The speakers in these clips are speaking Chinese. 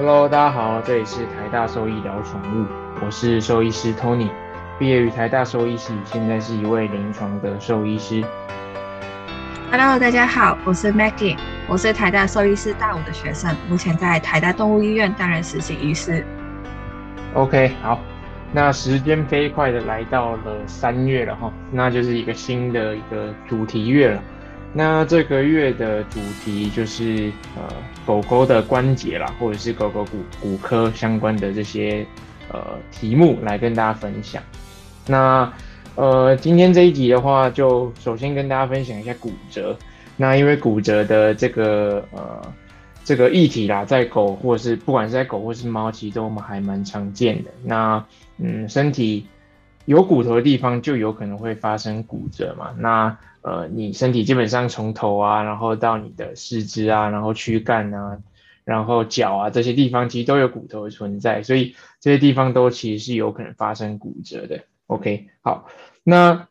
Hello，大家好，这里是台大兽医聊宠物，我是兽医师 Tony，毕业于台大兽医系，现在是一位临床的兽医师。Hello，大家好，我是 Maggie，我是台大兽医师大五的学生，目前在台大动物医院担任实习医师。OK，好，那时间飞快的来到了三月了哈，那就是一个新的一个主题月了。那这个月的主题就是呃狗狗的关节啦，或者是狗狗骨骨科相关的这些呃题目来跟大家分享。那呃今天这一集的话，就首先跟大家分享一下骨折。那因为骨折的这个呃这个议题啦，在狗或者是不管是在狗或是猫，其实都还蛮常见的。那嗯身体有骨头的地方就有可能会发生骨折嘛。那呃，你身体基本上从头啊，然后到你的四肢啊，然后躯干啊，然后脚啊这些地方，其实都有骨头的存在，所以这些地方都其实是有可能发生骨折的。OK，好，那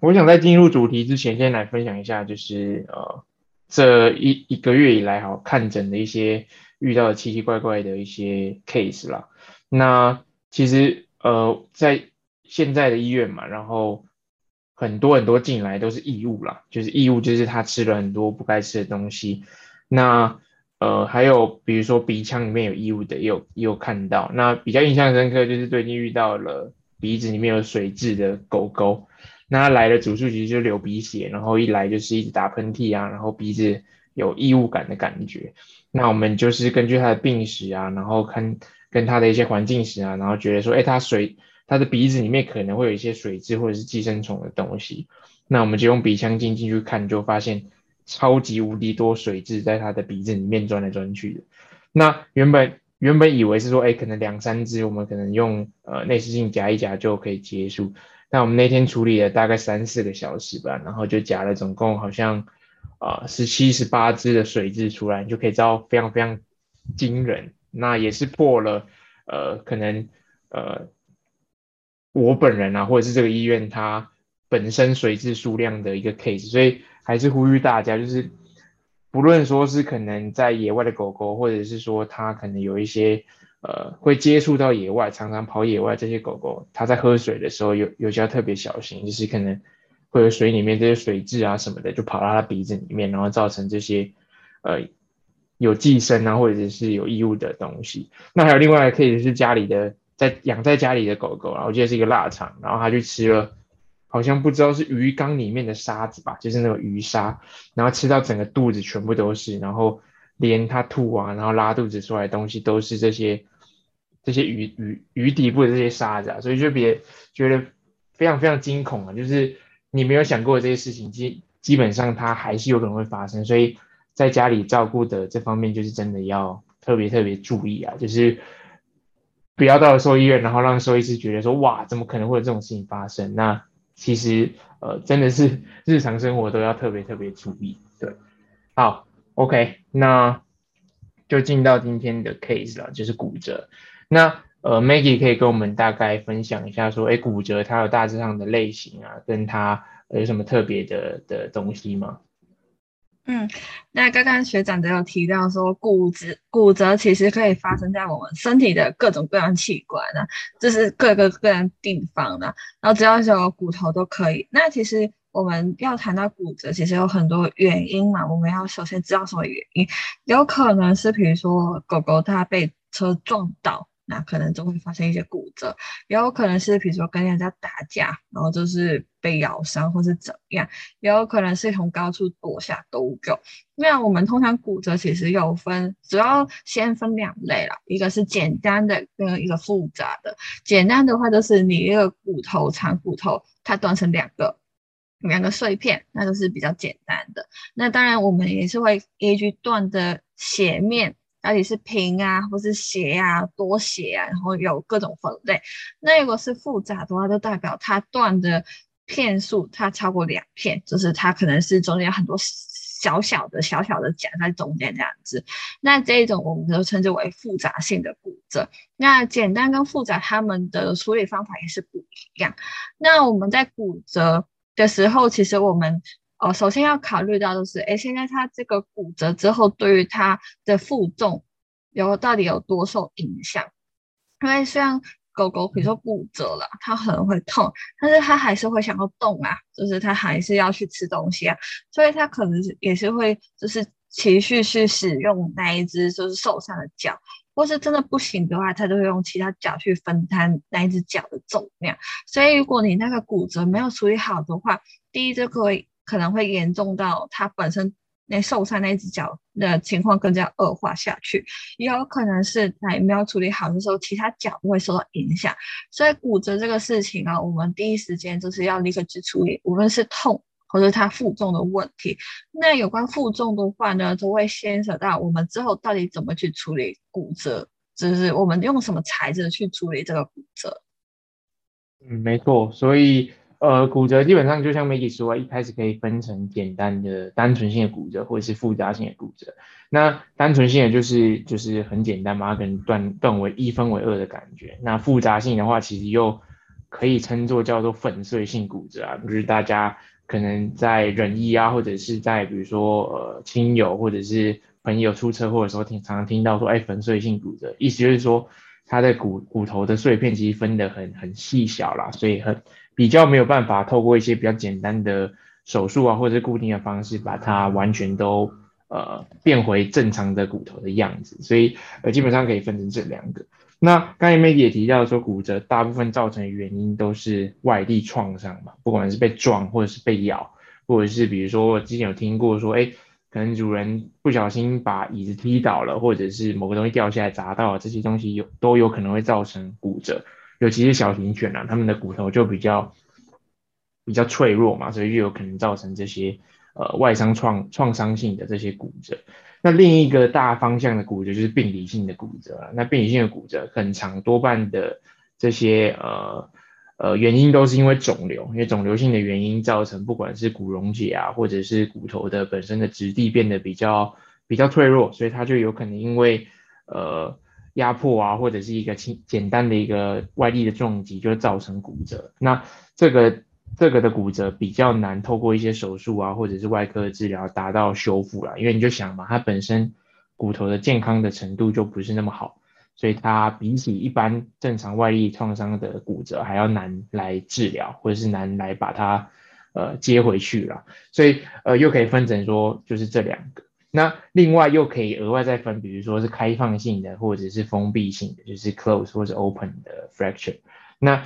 我想在进入主题之前，先来分享一下，就是呃，这一一个月以来哈，看诊的一些遇到的奇奇怪怪的一些 case 啦。那其实呃，在现在的医院嘛，然后。很多很多进来都是异物啦，就是异物，就是他吃了很多不该吃的东西。那呃，还有比如说鼻腔里面有异物的，也有也有看到。那比较印象深刻就是最近遇到了鼻子里面有水蛭的狗狗，那它来的主诉其实就流鼻血，然后一来就是一直打喷嚏啊，然后鼻子有异物感的感觉。那我们就是根据它的病史啊，然后看跟它的一些环境史啊，然后觉得说，哎，它水。它的鼻子里面可能会有一些水蛭或者是寄生虫的东西，那我们就用鼻腔镜进去看，就发现超级无敌多水蛭在它的鼻子里面钻来钻去的。那原本原本以为是说，哎，可能两三只，我们可能用呃内视镜夹一夹就可以结束。那我们那天处理了大概三四个小时吧，然后就夹了总共好像啊十七十八只的水蛭出来，你就可以知道非常非常惊人。那也是破了呃可能呃。我本人啊，或者是这个医院它本身水质数量的一个 case，所以还是呼吁大家，就是不论说是可能在野外的狗狗，或者是说它可能有一些呃会接触到野外，常常跑野外这些狗狗，它在喝水的时候有有些要特别小心，就是可能会有水里面这些水质啊什么的就跑到它鼻子里面，然后造成这些呃有寄生啊或者是有异物的东西。那还有另外一个 case 是家里的。在养在家里的狗狗，然后我记得是一个腊肠，然后它去吃了，好像不知道是鱼缸里面的沙子吧，就是那种鱼沙，然后吃到整个肚子全部都是，然后连它吐啊，然后拉肚子出来的东西都是这些这些鱼鱼鱼底部的这些沙子啊，所以就别觉得非常非常惊恐啊，就是你没有想过这些事情，基基本上它还是有可能会发生，所以在家里照顾的这方面就是真的要特别特别注意啊，就是。不要到了兽医院，然后让兽医师觉得说哇，怎么可能会有这种事情发生？那其实呃，真的是日常生活都要特别特别注意。对，好，OK，那就进到今天的 case 了，就是骨折。那呃，Maggie 可以跟我们大概分享一下说，哎，骨折它有大致上的类型啊，跟它有什么特别的的东西吗？嗯，那刚刚学长都有提到说，骨折骨折其实可以发生在我们身体的各种各样器官啊，就是各个各样地方的，然后只要有骨头都可以。那其实我们要谈到骨折，其实有很多原因嘛，我们要首先知道什么原因，有可能是比如说狗狗它被车撞到。那可能就会发生一些骨折，也有可能是比如说跟人家打架，然后就是被咬伤或是怎样，也有可能是从高处落下都有。那我们通常骨折其实有分，主要先分两类啦，一个是简单的跟一个复杂的。简单的话就是你一个骨头长骨头它断成两个两个碎片，那就是比较简单的。那当然我们也是会依据断的斜面。到底是平啊，或是斜啊，多斜啊，然后有各种分类。那如果是复杂的话，就代表它断的片数它超过两片，就是它可能是中间很多小小的小小的夹在中间这样子。那这一种我们就称之为复杂性的骨折。那简单跟复杂，他们的处理方法也是不一样。那我们在骨折的时候，其实我们。哦，首先要考虑到的是，哎，现在他这个骨折之后，对于他的负重有到底有多受影响。因为虽然狗狗比如说骨折了，它可能会痛，但是它还是会想要动啊，就是它还是要去吃东西啊，所以它可能也是会就是持续去使用那一只就是受伤的脚。或是真的不行的话，他就会用其他脚去分摊那一只脚的重量。所以，如果你那个骨折没有处理好的话，第一就会可能会严重到它本身那受伤那一只脚的情况更加恶化下去，也有可能是在没有处理好的时候，其他脚会受到影响。所以，骨折这个事情啊，我们第一时间就是要立刻去处理，无论是痛。或者它负重的问题，那有关负重的话呢，都会牵扯到我们之后到底怎么去处理骨折，就是我们用什么材质去处理这个骨折。嗯，没错，所以呃，骨折基本上就像 Maggie 说，一开始可以分成简单的单纯性的骨折，或者是复杂性的骨折。那单纯性的就是就是很简单嘛，可能断断为一分为二的感觉。那复杂性的话，其实又可以称作叫做粉碎性骨折啊，就是大家。可能在仁义啊，或者是在比如说呃亲友或者是朋友出车祸的时候，听常常听到说，哎，粉碎性骨折，意思就是说它的骨骨头的碎片其实分得很很细小啦，所以很比较没有办法透过一些比较简单的手术啊，或者是固定的方式把它完全都呃变回正常的骨头的样子，所以呃基本上可以分成这两个。那刚才梅姐也提到说，骨折大部分造成的原因都是外力创伤嘛，不管是被撞或者是被咬，或者是比如说之前有听过说，哎，可能主人不小心把椅子踢倒了，或者是某个东西掉下来砸到了，这些东西有都有可能会造成骨折。尤其是小型犬啊，它们的骨头就比较比较脆弱嘛，所以就有可能造成这些呃外伤创创伤性的这些骨折。那另一个大方向的骨折就是病理性的骨折那病理性的骨折很长，多半的这些呃呃原因都是因为肿瘤，因为肿瘤性的原因造成，不管是骨溶解啊，或者是骨头的本身的质地变得比较比较脆弱，所以它就有可能因为呃压迫啊，或者是一个轻简单的一个外力的重击，就造成骨折。那这个。这个的骨折比较难透过一些手术啊，或者是外科治疗达到修复了，因为你就想嘛，它本身骨头的健康的程度就不是那么好，所以它比起一般正常外力创伤的骨折还要难来治疗，或者是难来把它呃接回去了，所以呃又可以分成说就是这两个，那另外又可以额外再分，比如说是开放性的或者是封闭性的，就是 close 或者 open 的 fracture，那。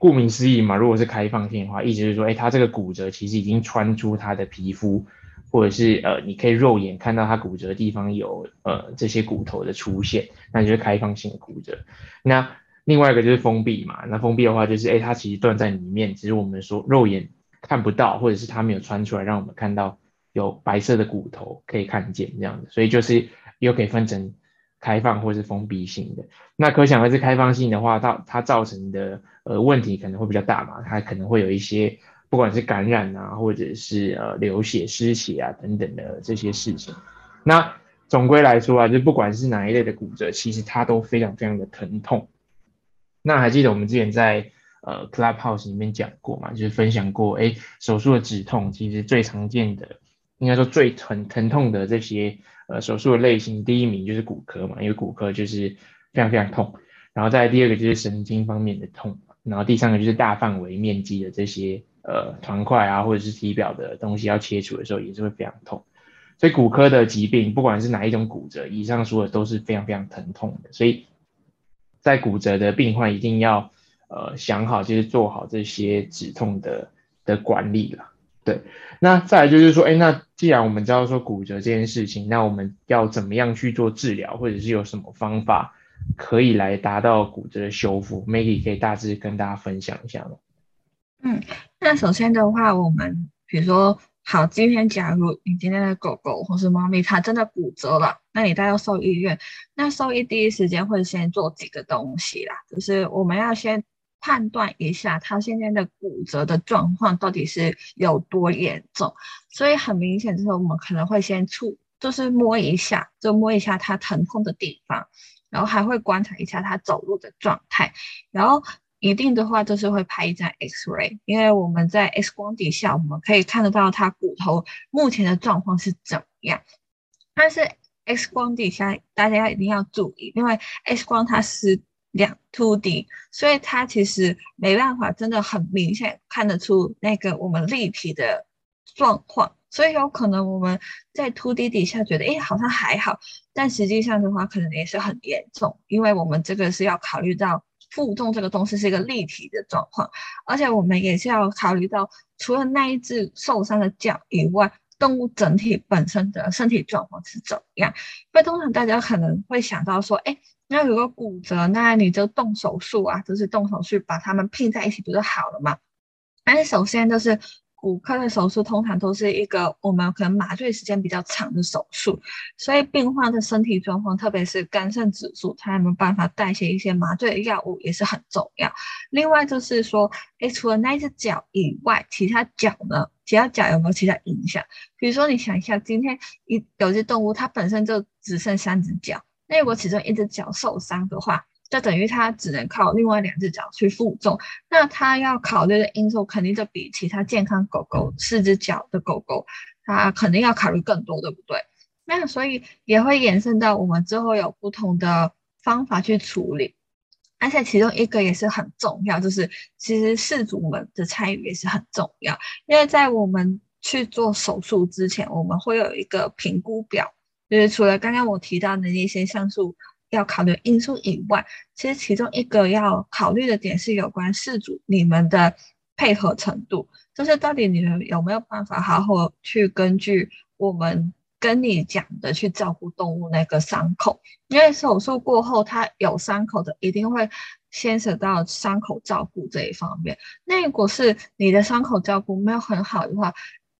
顾名思义嘛，如果是开放性的话，意思是说，哎，它这个骨折其实已经穿出它的皮肤，或者是呃，你可以肉眼看到它骨折的地方有呃这些骨头的出现，那就是开放性的骨折。那另外一个就是封闭嘛，那封闭的话就是，哎，它其实断在里面，只是我们说肉眼看不到，或者是它没有穿出来，让我们看到有白色的骨头可以看见这样子，所以就是又可以分成。开放或是封闭性的，那可想而知，开放性的话，它它造成的呃问题可能会比较大嘛，它可能会有一些不管是感染啊，或者是呃流血失血啊等等的这些事情。那总归来说啊，就不管是哪一类的骨折，其实它都非常非常的疼痛。那还记得我们之前在呃 Clubhouse 里面讲过嘛，就是分享过，哎，手术的止痛其实最常见的，应该说最疼疼痛的这些。呃，手术的类型第一名就是骨科嘛，因为骨科就是非常非常痛，然后再第二个就是神经方面的痛，然后第三个就是大范围面积的这些呃团块啊或者是体表的东西要切除的时候也是会非常痛，所以骨科的疾病不管是哪一种骨折，以上说的都是非常非常疼痛的，所以在骨折的病患一定要呃想好就是做好这些止痛的的管理了。对，那再来就是说，哎，那既然我们知道说骨折这件事情，那我们要怎么样去做治疗，或者是有什么方法可以来达到骨折的修复？Maggie 可以大致跟大家分享一下吗？嗯，那首先的话，我们比如说，好，今天假如你今天的狗狗或是猫咪它真的骨折了，那你带到兽医院，那兽医第一时间会先做几个东西啦，就是我们要先。判断一下他现在的骨折的状况到底是有多严重，所以很明显就是我们可能会先触，就是摸一下，就摸一下他疼痛的地方，然后还会观察一下他走路的状态，然后一定的话就是会拍一张 X ray，因为我们在 X 光底下我们可以看得到他骨头目前的状况是怎么样，但是 X 光底下大家一定要注意，因为 X 光它是两秃顶所以它其实没办法真的很明显看得出那个我们立体的状况，所以有可能我们在秃顶底下觉得哎好像还好，但实际上的话可能也是很严重，因为我们这个是要考虑到负重这个东西是一个立体的状况，而且我们也是要考虑到除了那一只受伤的脚以外。动物整体本身的身体状况是怎么样？因为通常大家可能会想到说，哎，那如果骨折，那你就动手术啊，就是动手术把它们拼在一起不就好了嘛？但是首先就是。骨科的手术通常都是一个我们可能麻醉时间比较长的手术，所以病患的身体状况，特别是肝肾指数，他有没有办法代谢一些麻醉的药物也是很重要。另外就是说，哎，除了那只脚以外，其他脚呢？其他脚有没有其他影响？比如说，你想一下，今天一有些动物它本身就只剩三只脚，那如果其中一只脚受伤的话，就等于他只能靠另外两只脚去负重，那他要考虑的因素肯定就比其他健康狗狗四只脚的狗狗，它肯定要考虑更多，对不对？那所以也会延伸到我们之后有不同的方法去处理，而且其中一个也是很重要，就是其实事主们的参与也是很重要，因为在我们去做手术之前，我们会有一个评估表，就是除了刚刚我提到的那些像素。要考虑因素以外，其实其中一个要考虑的点是有关事主你们的配合程度，就是到底你们有没有办法好好去根据我们跟你讲的去照顾动物那个伤口，因为手术过后它有伤口的，一定会牵扯到伤口照顾这一方面。那如果是你的伤口照顾没有很好的话，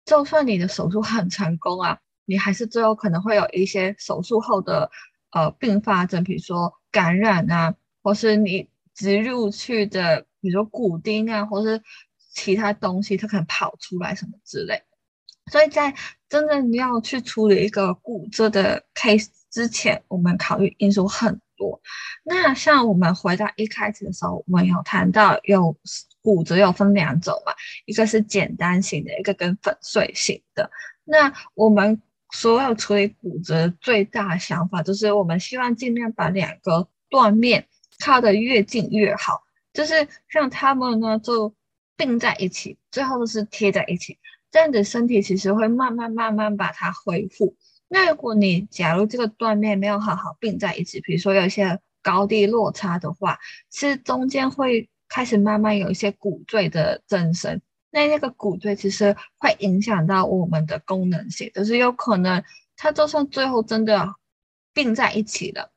就算你的手术很成功啊，你还是最后可能会有一些手术后的。呃，并发症，比如说感染啊，或是你植入去的，比如说骨钉啊，或是其他东西，它可能跑出来什么之类。所以在真正你要去处理一个骨折的 case 之前，我们考虑因素很多。那像我们回到一开始的时候，我们有谈到有骨折有分两种嘛，一个是简单型的，一个跟粉碎型的。那我们。所有处理骨折最大的想法就是，我们希望尽量把两个断面靠得越近越好，就是让他们呢就并在一起，最后是贴在一起，这样子身体其实会慢慢慢慢把它恢复。那如果你假如这个断面没有好好并在一起，比如说有一些高低落差的话，其实中间会开始慢慢有一些骨赘的增生。那那个骨椎其实会影响到我们的功能性，就是有可能它就算最后真的并在一起了，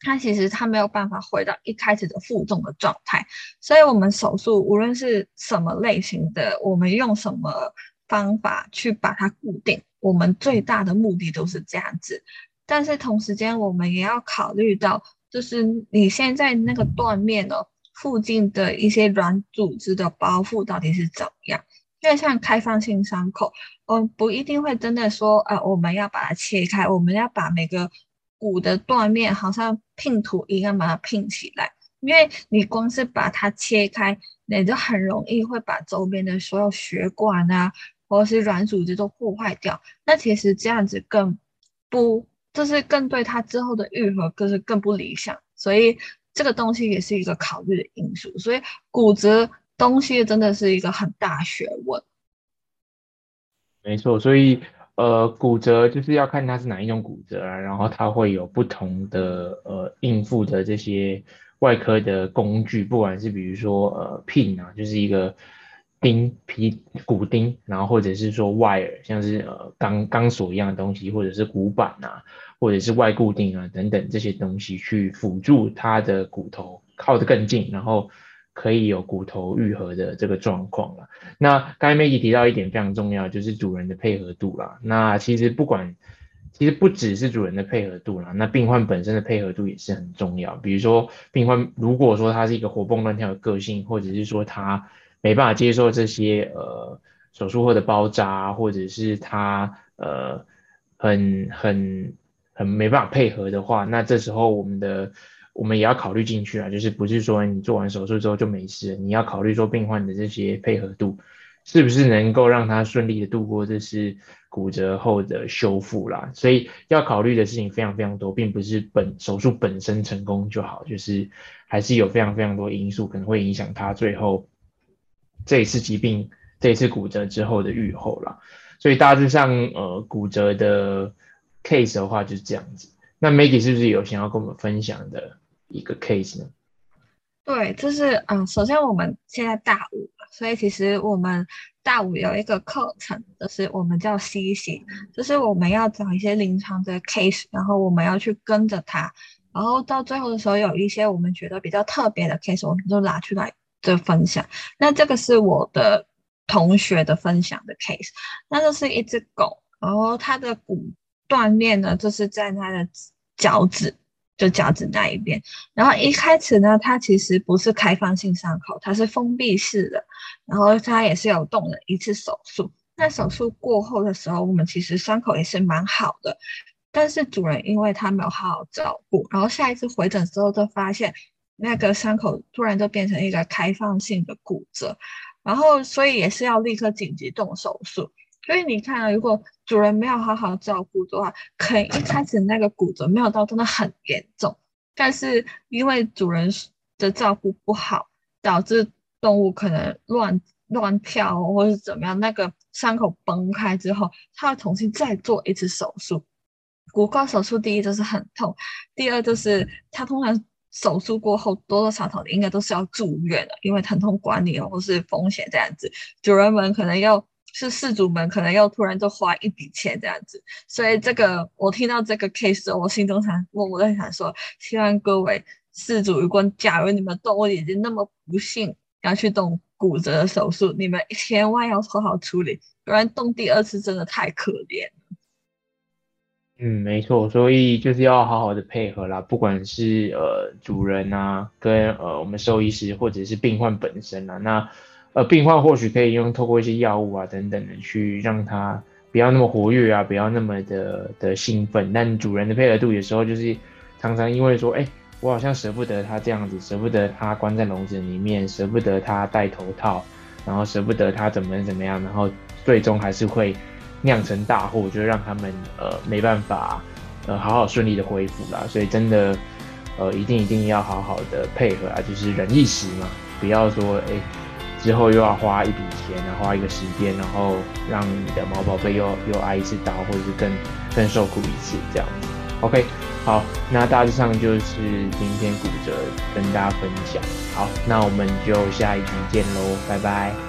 它其实它没有办法回到一开始的负重的状态。所以，我们手术无论是什么类型的，我们用什么方法去把它固定，我们最大的目的都是这样子。但是同时间，我们也要考虑到，就是你现在那个断面哦。附近的一些软组织的包覆到底是怎么样？因为像开放性伤口，嗯，不一定会真的说，呃，我们要把它切开，我们要把每个骨的断面好像拼图一样把它拼起来。因为你光是把它切开，你就很容易会把周边的所有血管啊，或是软组织都破坏掉。那其实这样子更不，就是更对它之后的愈合更是更不理想。所以。这个东西也是一个考虑的因素，所以骨折东西真的是一个很大学问。没错，所以呃，骨折就是要看它是哪一种骨折啊，然后它会有不同的呃应付的这些外科的工具，不管是比如说呃 pin 啊，就是一个钉皮骨钉，然后或者是说 wire，像是呃钢钢索一样的东西，或者是骨板啊。或者是外固定啊等等这些东西去辅助它的骨头靠得更近，然后可以有骨头愈合的这个状况了。那刚才 m a g 提到一点非常重要，就是主人的配合度啦。那其实不管，其实不只是主人的配合度啦，那病患本身的配合度也是很重要。比如说病患如果说他是一个活蹦乱跳的个性，或者是说他没办法接受这些呃手术后的包扎，或者是他呃很很。很没办法配合的话，那这时候我们的我们也要考虑进去啊，就是不是说你做完手术之后就没事，你要考虑说病患的这些配合度，是不是能够让他顺利的度过这是骨折后的修复啦？所以要考虑的事情非常非常多，并不是本手术本身成功就好，就是还是有非常非常多因素可能会影响他最后这一次疾病、这一次骨折之后的愈后啦。所以大致上，呃，骨折的 case 的话就是这样子。那 Maggie 是不是有想要跟我们分享的一个 case 呢？对，就是嗯，首先我们现在大五，所以其实我们大五有一个课程，就是我们叫 C 型，就是我们要找一些临床的 case，然后我们要去跟着他，然后到最后的时候有一些我们觉得比较特别的 case，我们就拿出来的分享。那这个是我的同学的分享的 case，那就是一只狗，然后它的骨断裂呢，就是在它的脚趾。就脚趾那一边，然后一开始呢，它其实不是开放性伤口，它是封闭式的，然后它也是有动了一次手术。那手术过后的时候，我们其实伤口也是蛮好的，但是主人因为他没有好好照顾，然后下一次回诊之后就发现那个伤口突然就变成一个开放性的骨折，然后所以也是要立刻紧急动手术。所以你看啊，如果主人没有好好照顾的话，可能一开始那个骨折没有到真的很严重，但是因为主人的照顾不好，导致动物可能乱乱跳或者是怎么样，那个伤口崩开之后，他要重新再做一次手术。骨科手术第一就是很痛，第二就是他通常手术过后多多少少应该都是要住院的，因为疼痛管理或是风险这样子，主人们可能要。是事主们可能要突然就花一笔钱这样子，所以这个我听到这个 case，我心中想，我我在想说，希望各位事主，如果假如你们动物已经那么不幸要去动骨折的手术，你们千万要好好处理，不然动第二次真的太可怜。嗯，没错，所以就是要好好的配合啦，不管是呃主人啊，跟呃我们兽医师，或者是病患本身啊，那。呃，病患或许可以用透过一些药物啊等等的去让他不要那么活跃啊，不要那么的的兴奋。但主人的配合度有时候就是常常因为说，哎，我好像舍不得他这样子，舍不得他关在笼子里面，舍不得他戴头套，然后舍不得他怎么怎么样，然后最终还是会酿成大祸，就让他们呃没办法呃好好顺利的恢复啦。所以真的呃一定一定要好好的配合啊，就是忍一时嘛，不要说哎。之后又要花一笔钱，然后花一个时间，然后让你的毛宝贝又又挨一次刀，或者是更更受苦一次这样子。OK，好，那大致上就是今天骨折跟大家分享。好，那我们就下一集见喽，拜拜。